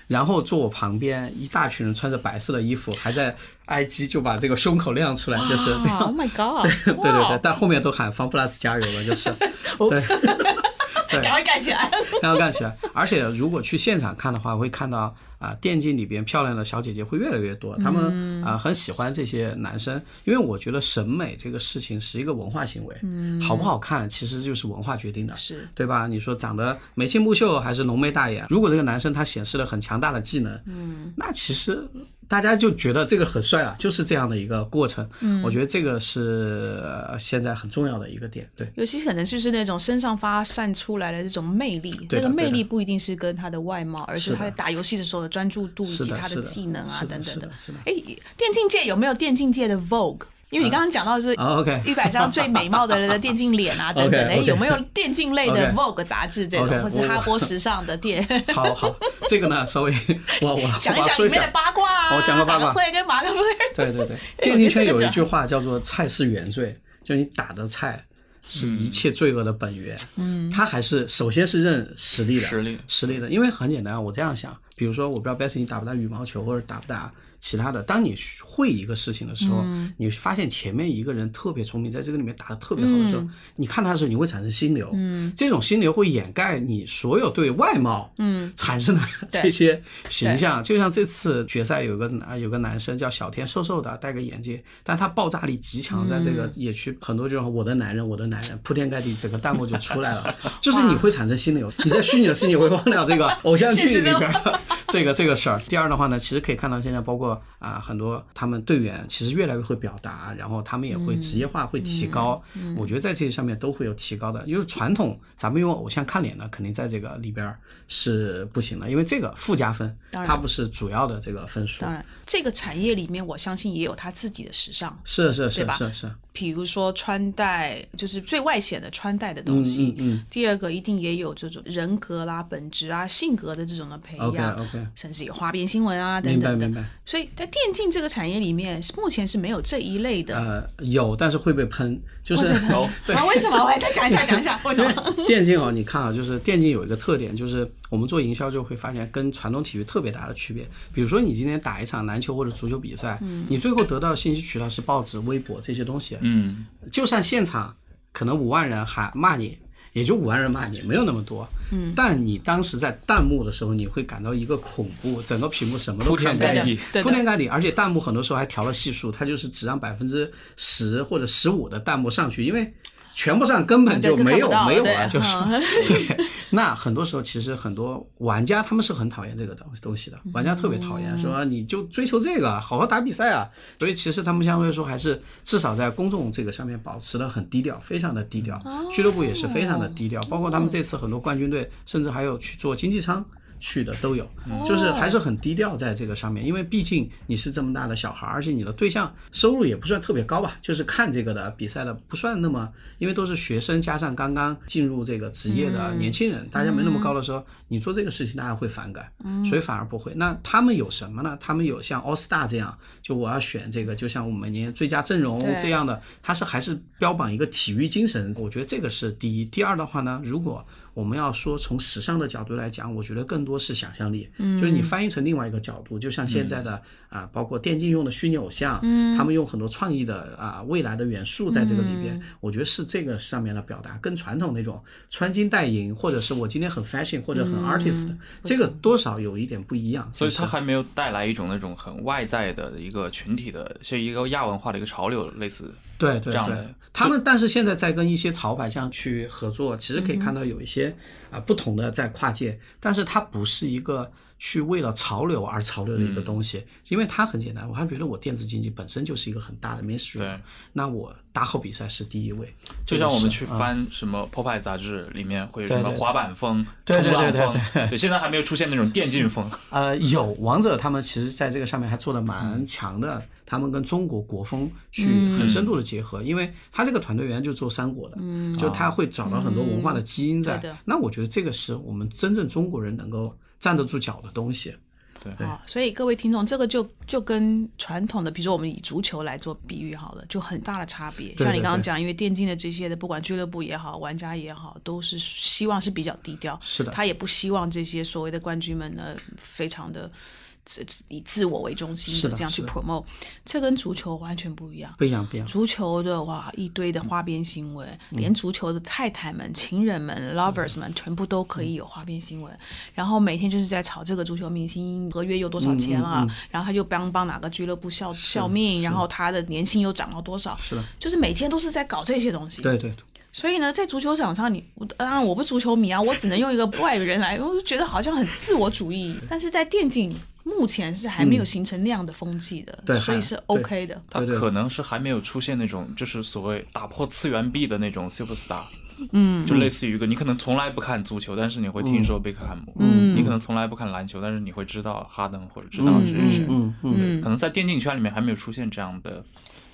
B: 然后坐我旁边一大群人穿着白色的衣服，还在 IG 就把这个胸口亮出来，就是这样。
C: Oh my god！
B: 对对对对，但后面都喊 Fun Plus 加油了，就是。对
C: 赶快干起来。
B: 赶快干起来。而且如果去现场看的话，会看到啊、电竞里边漂亮的小姐姐会越来越多，他们啊、很喜欢这些男生，因为我觉得审美这个事情是一个文化行为，嗯，好不好看其实就是文化决定的，
C: 是
B: 对吧？你说长得眉清目秀还是浓眉大眼，如果这个男生他显示了很强大的技能，嗯，那其实。大家就觉得这个很帅啊，就是这样的一个过程。嗯，我觉得这个是呃现在很重要的一个点。对，
C: 尤其可能就是那种身上发散出来的这种魅力，
B: 对
C: 那个魅力不一定是跟他的外貌，而
B: 是
C: 他在打游戏的时候的专注度以，及他
B: 的
C: 技能啊等等的
B: 是的。是的。
C: 哎，电竞界有没有电竞界的 Vogue？因为你刚刚讲到就是
B: 啊，OK
C: 一百张最美貌的人的电竞脸啊 等等的，哎
B: ，OK，OK
C: 有没有电竞类的 Vogue 杂志这种或是哈波时尚的店？
B: 好好，这个呢，稍微 我我
C: 讲一讲里面的。八卦啊，
B: 我讲个八卦
C: 马克普雷跟马克普雷。
B: 对对对，
C: 哎
B: 电竞圈有一句话叫做“菜是原罪”，就你打的菜是一切罪恶的本源。嗯，他还是首先是认实力的，
A: 实力
B: 实力的，因为很简单，我这样想，比如说我不知道 Bess 你打不打羽毛球或者打不打其他的，当你会一个事情的时候，你发现前面一个人特别聪明，在这个里面打得特别好的时候，你看他的时候，你会产生心流，嗯，这种心流会掩盖你所有对外貌，嗯，产生的这些形象。就像这次决赛有个啊有个男生叫小天，瘦瘦的，戴个眼镜，但他爆炸力极强，在这个野区很多这种我的男人，我的男人，铺天盖地，整个弹幕就出来了，就是你会产生心流，你在虚拟的世界会忘掉这个偶像剧里边的 这个这个事儿。第二的话呢，其实可以看到现在包括啊很多他们队员其实越来越会表达，然后他们也会职业化，会提高。我觉得在这些上面都会有提高的，因为传统咱们用偶像看脸呢，肯定在这个里边儿是不行的，因为这个附加分，它不是主要的这个分数
C: 当。然，这个产业里面，我相信也有它自己的时尚，
B: 是是是
C: 吧
B: 是是，
C: 比如说穿戴，就是最外显的穿戴的东西。
B: 嗯嗯
C: 第二个一定也有这种人格啦、本质啊、性格的这种的培养
B: OK，
C: 甚至有花边新闻啊等
B: 明白
C: 等的。
B: 明白。
C: 所以在电竞这个产业里面，目前是没有这一类的。
B: 呃，有，但是会被喷，就是 对
C: 啊，为什么？我再讲一下，讲一下为什么？
B: 电竞哦，你看啊，就是电竞有一个特点，就是我们做营销就会发现跟传统体育特别大的区别。比如说你今天打一场篮球或者足球比赛，你最后得到的信息渠道是报纸、微博这些东西。
A: 嗯，
B: 就算现场可能五万人喊骂你，也就五万人骂你，没有那么多。嗯，但你当时在弹幕的时候，你会感到一个恐怖，整个屏幕什么都
A: 铺
B: 看不见。
A: 天盖地，
C: 对，
B: 铺天盖地，而且弹幕很多时候还调了系数，它就是只让百分之十或者十五的弹幕上去，因为全部上根本就没有没有啊，就是
C: 嗯
B: 对。那很多时候其实很多玩家他们是很讨厌这个东东西的，玩家特别讨厌，说你就追求这个，好好打比赛啊。所以其实他们相对来说还是至少在公众这个上面保持的很低调，非常的低调。俱乐部也是非常的低调，包括他们这次很多冠军队，甚至还有去做经济舱。去的都有，就是还是很低调在这个上面，因为毕竟你是这么大的小孩儿，而且你的对象收入也不算特别高吧，就是看这个的比赛的不算那么，因为都是学生加上刚刚进入这个职业的年轻人，大家没那么高的时候，你做这个事情大家会反感，所以反而不会。那他们有什么呢？他们有像 All Star 这样，就我要选这个，就像我们每年最佳阵容这样的，他是还是标榜一个体育精神，我觉得这个是第一。第二的话呢，如果我们要说从时尚的角度来讲，我觉得更多是想象力，嗯。就是你翻译成另外一个角度，就像现在的啊、包括电竞用的虚拟偶像，嗯。他们用很多创意的啊、未来的元素在这个里边，我觉得是这个上面的表达，跟传统那种穿金戴银，或者是我今天很 fashion 或者很 artist，、这个多少有一点不一样，
A: 所以它还没有带来一种那种很外在的一个群体的，是一个亚文化的一个潮流，类似
B: 对对对。他们但是现在在跟一些潮牌这样去合作，其实可以看到有一些啊、不同的在跨界，但是它不是一个去为了潮流而潮流的一个东西，因为它很简单，我还觉得我电子竞技本身就是一个很大的 mainstream，
A: 对
B: 那我打好比赛是第一位，
A: 就像我们去翻什么《破派》杂志，里面会有什么滑板风、冲浪风
B: 对，
A: 对，现在还没有出现那种电竞风。
B: 呃，有王者他们其实在这个上面还做的蛮强的，他们跟中国国风去很深度的结合，因为他这个团队原来就做三国的，嗯，就他会找到很多文化的基因在。那我觉得这个是我们真正中国人能够站得住脚的东西。
A: 对，
C: 啊，所以各位听众，这个就就跟传统的，比如说我们以足球来做比喻好了，就很大的差别。像你刚刚讲，因为电竞的这些的，不管俱乐部也好，玩家也好，都是希望是比较低调，
B: 是的。
C: 他也不希望这些所谓的冠军们呢，非常的自以自我为中心
B: 是的
C: 这样去 promote，这跟足球完全不一样。
B: 不一样，不一样。
C: 足球的哇，一堆的花边新闻，连足球的太太们、情人们、lovers 们，全部都可以有花边新闻。然后每天就是在炒这个足球明星合约有多少钱啊，然后他就帮帮哪个俱乐部效效命，然后他的年薪又涨了多少，
B: 是的，
C: 就是每天都是在搞这些东西。
B: 对对，
C: 所以呢，在足球场上你，我当然我不是足球迷啊，我只能用一个外人来，我就觉得好像很自我主义。但是在电竞目前是还没有形成那样的风气的，
B: 对
C: 所以是 OK 的。
A: 他可能是还没有出现那种就是所谓打破次元壁的那种 super star，嗯，就类似于一个你可能从来不看足球，但是你会听说贝克汉姆，嗯，你可能从来不看篮球，但是你会知道哈登或者知道谁谁谁，
B: 嗯嗯
C: 嗯
A: 可能在电竞圈里面还没有出现这样的。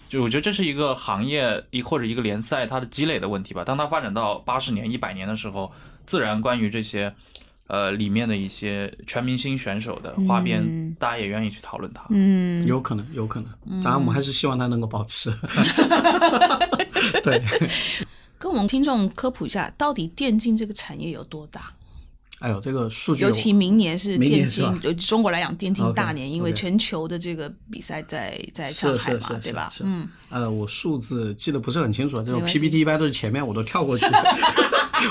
A: 就我觉得这是一个行业一或者一个联赛它的积累的问题吧。当它发展到八十年、一百年的时候，自然关于这些呃里面的一些全明星选手的花边，大家也愿意去讨论它。
C: 嗯，
B: 有可能，有可能。当然，我们还是希望它能够保持。对，
C: 跟我们听众科普一下，到底电竞这个产业有多大？
B: 哎呦，这个数据
C: 尤其明年是
B: 明
C: 电竞中国来讲电竞大年，因为全球的这个比赛在在上海嘛，
B: 是是
C: 对吧？
B: 是
C: 嗯，
B: 呃，我数字记得不是很清楚，这种 PPT 一般都是前面我都跳过去。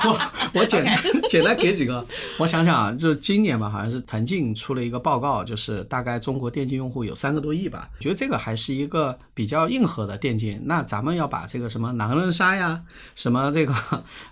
B: 我我简简单给几个，我想想啊，就今年吧，好像是腾讯出了一个报告，就是大概中国电竞用户有三个多亿吧，觉得这个还是一个比较硬核的电竞。那咱们要把这个什么狼人杀呀，什么这个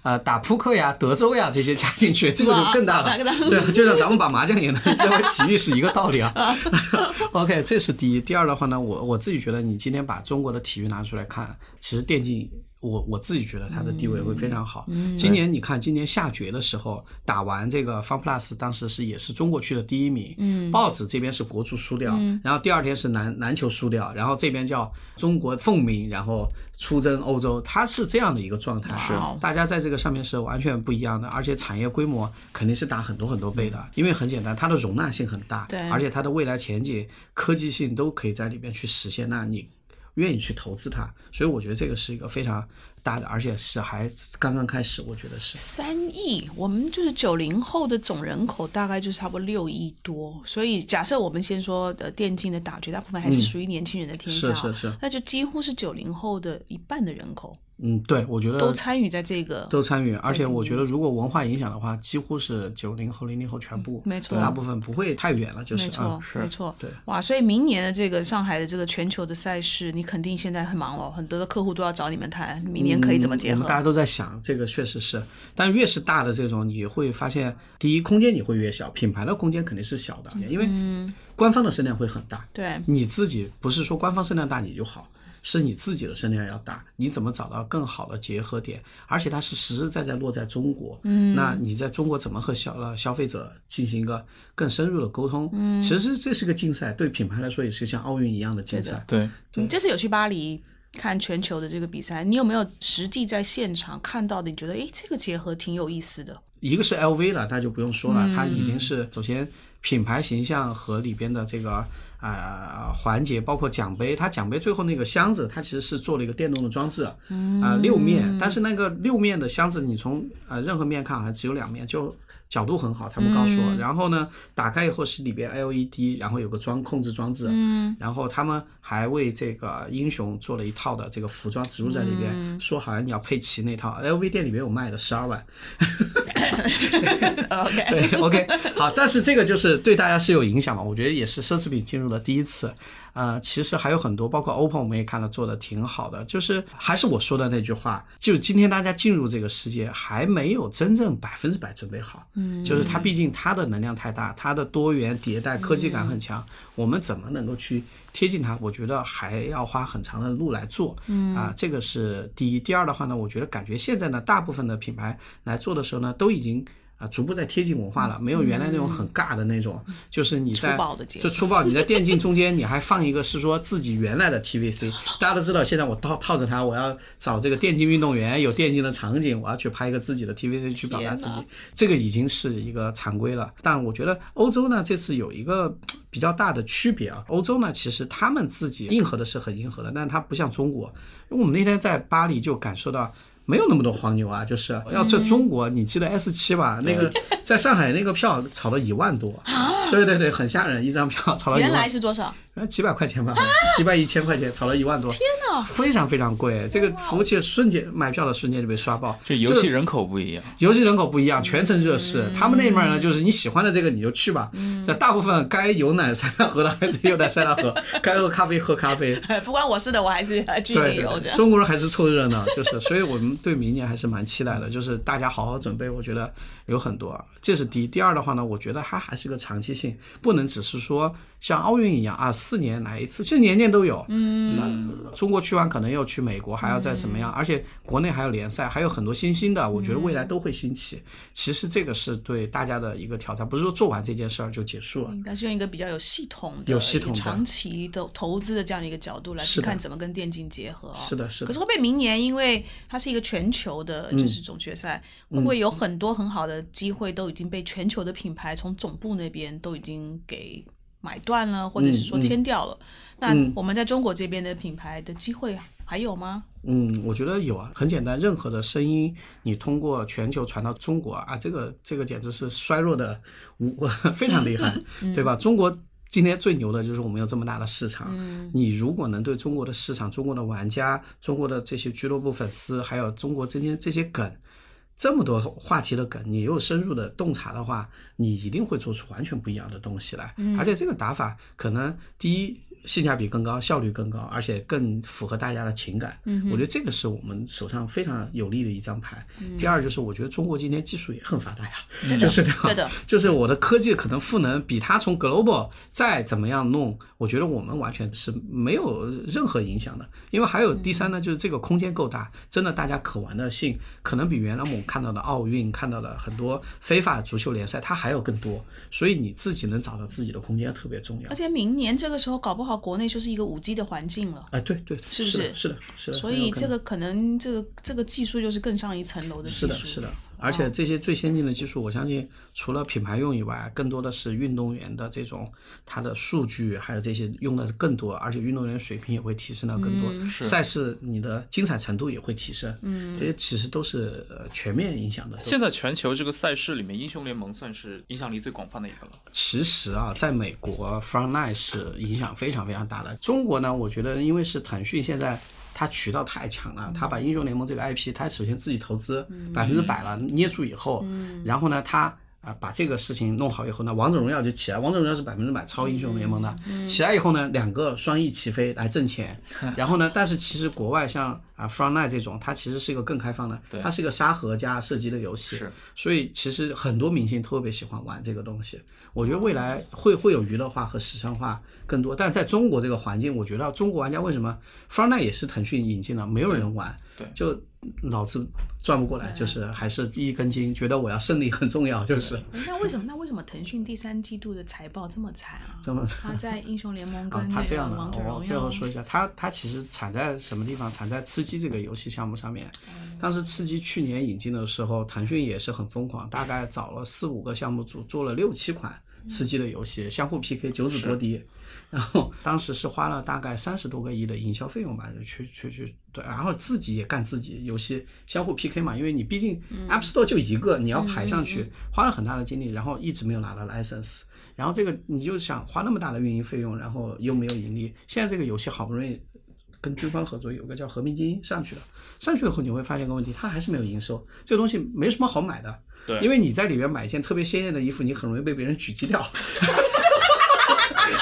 B: 呃打扑克呀、德州呀这些加进去，这个就更大了
C: 哇更大。
B: 对，就像咱们把麻将也能称为体育是一个道理啊。OK，这是第一。第二的话呢，我我自己觉得，你今天把中国的体育拿出来看，其实电竞。我我自己觉得它的地位会非常好。今年你看，今年下决的时候打完这个 Fun Plus，当时是也是中国区的第一名。嗯，报纸这边是国足输掉，然后第二天是篮篮球输掉，然后这边叫中国凤鸣，然后出征欧洲，它是这样的一个状态。
C: 是
B: 大家在这个上面是完全不一样的，而且产业规模肯定是大很多很多倍的，因为很简单，它的容纳性很大，
C: 对
B: 而且它的未来前景、科技性都可以在里面去实现。那你愿意去投资它，所以我觉得这个是一个非常大的，而且是还刚刚开始，我觉得是。
C: 三亿，我们就是九零后的总人口大概就是差不多六亿多，所以假设我们先说的电竞的打绝大部分还是属于年轻人的天下，
B: 嗯是是是
C: 那就几乎是九零后的一半的人口
B: 嗯，对，我觉得
C: 都参与在这个，
B: 都参与，而且我觉得如果文化影响的话，几乎是九零后、零零后全部，
C: 没错
B: 大部分不会太远了，就是
C: 没错
B: 啊，，
C: 没错，
B: 对，
C: 哇，所以明年的这个上海的这个全球的赛事，你肯定现在很忙哦，很多的客户都要找你们谈，明年可以怎么结合
B: 嗯我们？大家都在想，这个确实是，但越是大的这种，你会发现，第一，空间你会越小，品牌的空间肯定是小的，因为官方的声量会很大，
C: 对，
B: 你自己不是说官方声量大你就好，是你自己的声量要大，你怎么找到更好的结合点？而且它是实实在在落在中国，嗯，那你在中国怎么和消呃消费者进行一个更深入的沟通？嗯，其实这是个竞赛，对品牌来说也是像奥运一样的竞赛。
A: 对，
C: 你这次有去巴黎看全球的这个比赛，你有没有实际在现场看到的？你觉得诶，这个结合挺有意思的。
B: 一个是 LV 了，那就不用说了，它已经是首先品牌形象和里边的这个呃环节，包括奖杯，它奖杯最后那个箱子，它其实是做了一个电动的装置，啊、六面，但是那个六面的箱子，你从呃任何面看，好像只有两面，就角度很好，他们告诉我。然后呢，打开以后是里边 LED，然后有个装控制装置，嗯，然后他们还为这个英雄做了一套的这个服装植入在里边，说好像你要配齐那套，LV 店里面有卖的，十二万。
C: OK，
B: 对，OK，好，但是这个就是对大家是有影响嘛？我觉得也是奢侈品进入了第一次。呃，其实还有很多，包括 OPPO，我们也看到做的挺好的。就是还是我说的那句话，就是今天大家进入这个世界还没有真正百分之百准备好。嗯，就是它毕竟它的能量太大，它的多元迭代、科技感很强，我们怎么能够去贴近它？我觉得还要花很长的路来做。嗯，啊，这个是第一。第二的话呢，我觉得感觉现在呢，大部分的品牌来做的时候呢，都已经。啊，逐步在贴近文化了，没有原来那种很尬的那种，就是你在就粗暴，你在电竞中间你还放一个是说自己原来的 TVC，大家都知道，现在我套套着它，我要找这个电竞运动员，有电竞的场景，我要去拍一个自己的 TVC 去表达自己，这个已经是一个常规了。但我觉得欧洲呢，这次有一个比较大的区别啊，欧洲呢，其实他们自己硬核的是很硬核的，但是它不像中国，因为我们那天在巴黎就感受到。没有那么多黄牛啊，就是要在中国，你记得 S 七吧？那个在上海那个票炒到一万多，对对对，很吓人，一张票炒到一万。
C: 原来是多少？
B: 几百块钱吧，几百一千块钱，炒了一万多。
C: 天哪，
B: 非常非常贵，这个服务器瞬间买票的瞬间就被刷爆。
A: 就游戏人口不一样，
B: 游戏人口不一样，全程热市。他们那面呢，就是你喜欢的这个你就去吧。这大部分该有奶塞纳河的还是有奶塞纳河，该喝咖啡喝咖啡。
C: 不关我事的，我还是去旅游的。
B: 中国人还是凑热闹，就是，所以我们对明年还是蛮期待的，就是大家好好准备，我觉得。有很多，这是第一。第二的话呢，我觉得它还是个长期性，不能只是说像奥运一样啊，四年来一次，其实年年都有。嗯，那中国去完可能又去美国，还要再怎么样？而且国内还有联赛，还有很多新兴的，我觉得未来都会兴起。其实这个是对大家的一个挑战，不是说做完这件事儿就结束了。
C: 但是用一个比较有系统的、
B: 有系统、
C: 长期的投资的这样的一个角度来去看怎么跟电竞结合。
B: 是的，是的。
C: 可是会不会明年，因为它是一个全球的，就是总决赛，会不会有很多很好的？机会都已经被全球的品牌从总部那边都已经给买断了，或者是说签掉了。那我们在中国这边的品牌的机会还有吗？
B: 嗯，我觉得有啊，很简单，任何的声音你通过全球传到中国啊，这个这个简直是衰弱的无 非常厉害，对吧？中国今天最牛的就是我们有这么大的市场，你如果能对中国的市场、中国的玩家、中国的这些俱乐部粉丝，还有中国这些这些梗。这么多话题的梗，你又深入的洞察的话，你一定会做出完全不一样的东西来。而且这个打法可能第一。性价比更高，效率更高，而且更符合大家的情感。嗯，我觉得这个是我们手上非常有利的一张牌。第二就是，我觉得中国今天技术也很发达呀，就是这样。就是我的科技可能赋能比他从 global 再怎么样弄，我觉得我们完全是没有任何影响的。因为还有第三呢，就是这个空间够大，真的大家可玩的性可能比原来我们看到的奥运、看到的很多非法足球联赛它还要更多。所以你自己能找到自己的空间特别重要。
C: 而且明年这个时候搞不好。国内就是一个五 G 的环境了，
B: 哎，对对，
C: 是不是？
B: 是的，是的。
C: 所以这个可能，这个这个技术就是更上一层楼的技
B: 术。是的，是的。而且这些最先进的技术，我相信除了品牌用以外，更多的是运动员的这种他的数据，还有这些用的更多，而且运动员水平也会提升到更多，赛事你的精彩程度也会提升。嗯，这些其实都是全面影响的。
A: 现在全球这个赛事里面，英雄联盟算是影响力最广泛的一个了。
B: 其实啊，在美国，Fortnite 是影响非常非常大的。中国呢，我觉得因为是腾讯现在。它渠道太强了，他把英雄联盟这个 IP，他首先自己投资百分之百了，捏住以后，然后呢，他啊把这个事情弄好以后呢，王者荣耀就起来，王者荣耀是百分之百超英雄联盟的，起来以后呢，两个双翼齐飞来挣钱，然后呢，但是其实国外像啊 Fortnite 这种，它其实是一个更开放的，它是一个沙盒加射击的游戏，所以其实很多明星特别喜欢玩这个东西。我觉得未来会会有娱乐化和时尚化更多，但在中国这个环境，我觉得中国玩家为什么 f r n i 也是腾讯引进了，没有人玩，
A: 对，
B: 就脑子转不过来，就是还是一根筋，觉得我要胜利很重要，就是。
C: 那为什么那为什么腾讯第三季度的财报这么惨啊？
B: 这么
C: 他在英雄联盟跟
B: 他这样的，
C: 王者荣耀。
B: 我最后说一下，他他其实惨在什么地方？惨在吃鸡这个游戏项目上面。当时吃鸡去年引进的时候，腾讯也是很疯狂，大概找了四五个项目组，做了六七款。吃鸡的游戏相互 PK 九子夺嫡，然后当时是花了大概三十多个亿的营销费用吧，就去去去对，然后自己也干自己游戏相互 PK 嘛，因为你毕竟 App Store 就一个，你要排上去，花了很大的精力，然后一直没有拿到 license，然后这个你就想花那么大的运营费用，然后又没有盈利，现在这个游戏好不容易跟军方合作，有个叫和平精英上去了，上去以后你会发现个问题，它还是没有营收，这个东西没什么好买的。
A: 对
B: 因为你在里面买一件特别鲜艳的衣服，你很容易被别人狙击掉。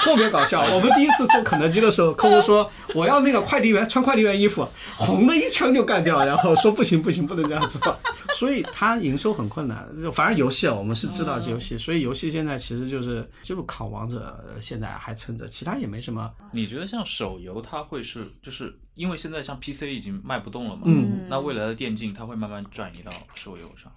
B: 特别搞笑！我们第一次做肯德基的时候，客户说我要那个快递员穿快递员衣服，红的一枪就干掉，然后说不行不行，不能这样做，所以它营收很困难。就反正游戏啊，我们是知道这游戏，所以游戏现在其实就是就是靠王者，现在还撑着，其他也没什么。
A: 你觉得像手游，它会是就是因为现在像 PC 已经卖不动了嘛？
B: 嗯，
A: 那未来的电竞它会慢慢转移到手游上。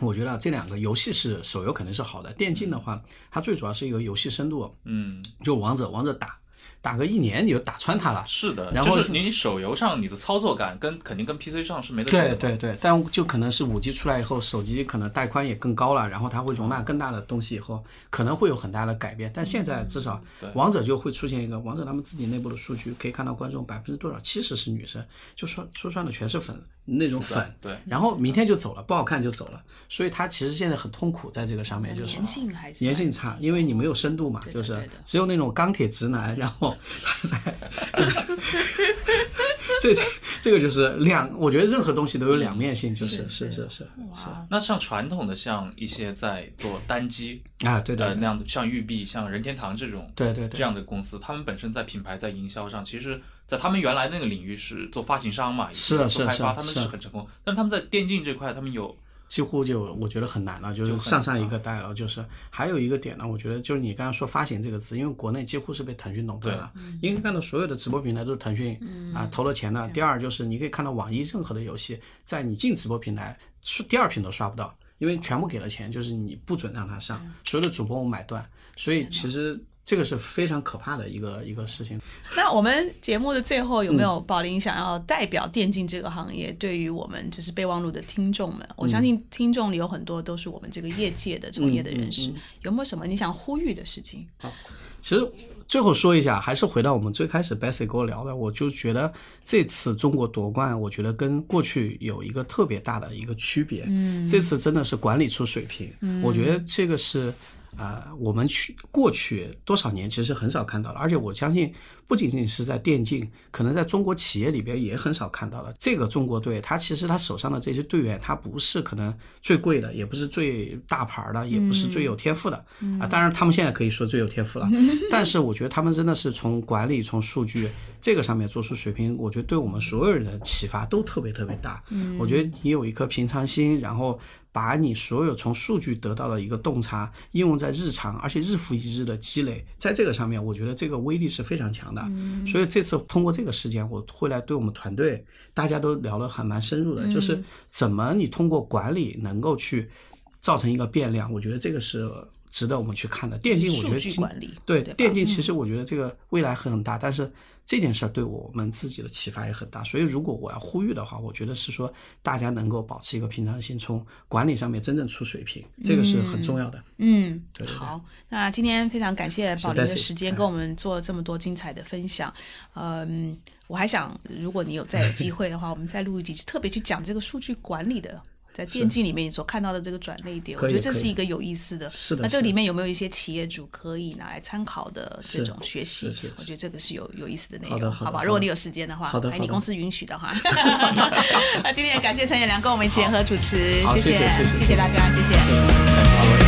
B: 我觉得这两个游戏是手游肯定是好的，电竞的话，它最主要是一个游戏深度，
A: 嗯，
B: 就王者，王者打打个一年你就打穿它了。
A: 是的，
B: 然后
A: 就是你手游上你的操作感跟肯定跟 PC 上是没得比的。
B: 对对对，但就可能是五 G 出来以后，手机可能带宽也更高了，然后它会容纳更大的东西，以后可能会有很大的改变。但现在至少王者就会出现一个，王者他们自己内部的数据可以看到，观众百分之多少，七十是女生，就说说穿了全是粉那种粉。
A: 对，
B: 然后明天就走了，不好看就走了，所以他其实现在很痛苦在这个上面，就是
C: 粘性还是
B: 粘性差，因为你没有深度嘛，就是只有那种钢铁直男，然后他在，这这个就是两，我觉得任何东西都有两面性，就是是是是。是
C: 哇，
A: 那像传统的像一些在做单机
B: 啊，对对
A: 那样的，像育碧、像任天堂这种
B: 对对对。
A: 这样的公司，他们本身在品牌在营销上，其实，在他们原来那个领域是做发行商嘛，
B: 是
A: 做开发，
B: 是是
A: 他们
B: 是
A: 是。很成功。但他们在电竞这块，他们有
B: 几乎就我觉得很难了，就是上上一个代了，就是还有一个点呢，我觉得就是你刚刚说发行这个词，因为国内几乎是被腾讯垄断了，因为看到所有的直播平台都是腾讯啊投了钱的。第二就是你可以看到网易任何的游戏，在你进直播平台，刷第二屏都刷不到，因为全部给了钱，就是你不准让它上，所有的主播我买断，所以其实这个是非常可怕的一个一个事情。
C: 那我们节目的最后有没
B: 嗯
C: 有宝林想要代表电竞这个行业，对于我们就是备忘录的听众们，我
B: 嗯
C: 相信听众里有很多都是我们这个业界的从业的人士，
B: 嗯
C: 有没有什么你想呼吁的事情？
B: 好其实最后说一下，还是回到我们最开始 Bessy 跟我聊的，我就觉得这次中国夺冠，我觉得跟过去有一个特别大的一个区别。嗯，这次真的是管理出水平。嗯，我觉得这个是。啊、我们去过去多少年其实很少看到了，而且我相信不仅仅是在电竞，可能在中国企业里边也很少看到了。这个中国队，他其实他手上的这些队员，他不是可能最贵的，也不是最大牌儿的，也不是最有天赋的、啊。当然，他们现在可以说最有天赋了，但是我觉得他们真的是从管理、从数据这个上面做出水平，我觉得对我们所有人的启发都特别特别大。我觉得你有一颗平常心，然后。把你所有从数据得到的一个洞察应用在日常，而且日复一日的积累，在这个上面，我觉得这个威力是非常强的。所以这次通过这个事件，我会来对我们团队大家都聊得还蛮深入的，就是怎么你通过管理能够去造成一个变量，我觉得这个是。值得我们去看的。电竞，我觉得对电竞其实我觉得这个未来很大，但是这件事儿对我们自己的启发也很大。所以如果我要呼吁的话，我觉得是说大家能够保持一个平常心，从管理上面真正出水平，这个是很重要的。
C: 嗯，
B: 对对对
C: 好，那今天非常感谢宝林的时间，跟我们做了这么多精彩的分享。嗯，我还想，如果你有再有机会的话，我们再录一集，特别去讲这个数据管理的。在电竞里面，你所看到的这个转类点，我觉得这是一个有意思的。
B: 是的
C: 那这里面有没有一些企业主可以拿来参考的这
B: 是
C: 种学习？
B: 是是是
C: 我觉得这个是有有意思的内容，
B: 好的好
C: 吧？如果你有时间的话，
B: 好的
C: 哎你公司允许的话。那今天也感谢陈彦良跟我们一起联合主持，
B: 好谢谢谢谢
C: 谢谢大家，谢谢。